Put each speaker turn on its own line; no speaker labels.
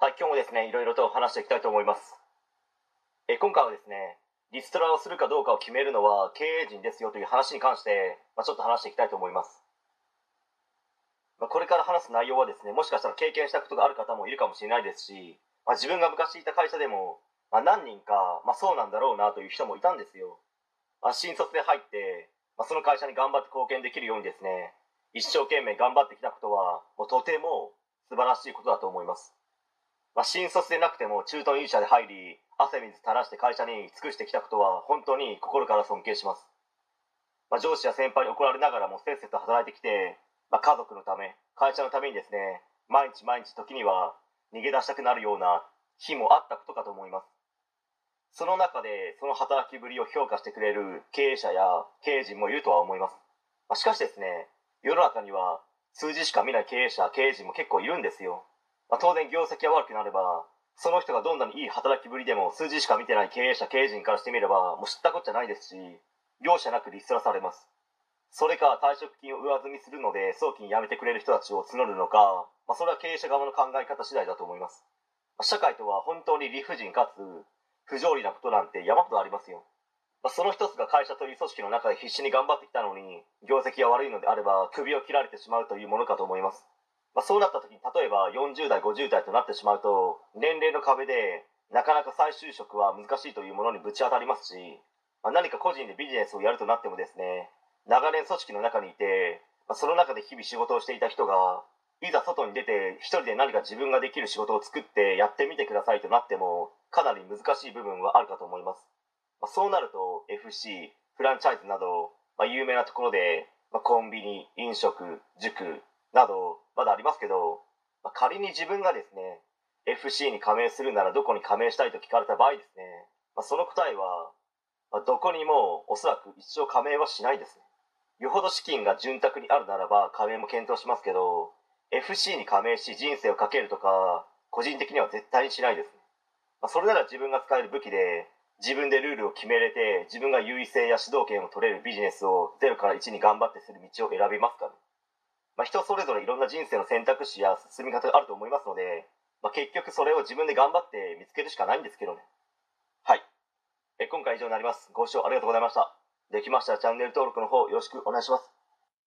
はい、今日もですね、いろいろと話していきたいと思います。え今回はですね、リストラをするかどうかを決めるのは経営陣ですよという話に関して、まあ、ちょっと話していきたいと思います。まあ、これから話す内容はですね、もしかしたら経験したことがある方もいるかもしれないですし、まあ、自分が昔いた会社でも、まあ、何人か、まあ、そうなんだろうなという人もいたんですよ。まあ、新卒で入って、まあ、その会社に頑張って貢献できるようにですね、一生懸命頑張ってきたことは、もうとても素晴らしいことだと思います。まあ、新卒でなくても中途入社で入り汗水垂らして会社に尽くしてきたことは本当に心から尊敬します、まあ、上司や先輩に怒られながらもせっせと働いてきて、まあ、家族のため会社のためにですね毎日毎日時には逃げ出したくなるような日もあったことかと思います。その中でその働きぶりを評価してくれる経営者や経営陣もいるとは思います、ま、しかしですね世の中には数字しか見ない経営者経営陣も結構いるんですよ。まあ、当然業績が悪くなればその人がどんなにいい働きぶりでも数字しか見てない経営者経営陣からしてみればもう知ったこっちゃないですし容赦なくリストラされます。それか退職金を上積みするので早期に辞めてくれる人たちを募るのか、まあ、それは経営者側の考え方次第だと思います。ま社会とは本当に理不尽かつ不条理なことなんて山ほどありますよ。まあ、その一つが会社という組織の中で必死に頑張ってきたのに業績が悪いのであれば首を切られてしまうというものかと思います。まあ、そうなった時に例えば40代50代となってしまうと年齢の壁でなかなか再就職は難しいというものにぶち当たりますし、まあ、何か個人でビジネスをやるとなってもですね長年組織の中にいて、まあ、その中で日々仕事をしていた人がいざ外に出て一人で何か自分ができる仕事を作ってやってみてくださいとなってもかなり難しい部分はあるかと思います、まあ、そうなると FC フランチャイズなど、まあ、有名なところで、まあ、コンビニ飲食塾などまだありますけど、まあ、仮に自分がですね FC に加盟するならどこに加盟したいと聞かれた場合ですね、まあ、その答えは、まあ、どこにもおそらく一生加盟はしないですね。よほど資金が潤沢にあるならば加盟も検討しますけど FC に加盟し人生をかけるとか個人的には絶対にしないですね、まあ、それなら自分が使える武器で自分でルールを決めれて自分が優位性や主導権を取れるビジネスを0から1に頑張ってする道を選びますかね。まあ、人それぞれいろんな人生の選択肢や進み方があると思いますので、まあ、結局それを自分で頑張って見つけるしかないんですけどね。はい。え今回以上になります。ご視聴ありがとうございました。できましたらチャンネル登録の方よろしくお願いします。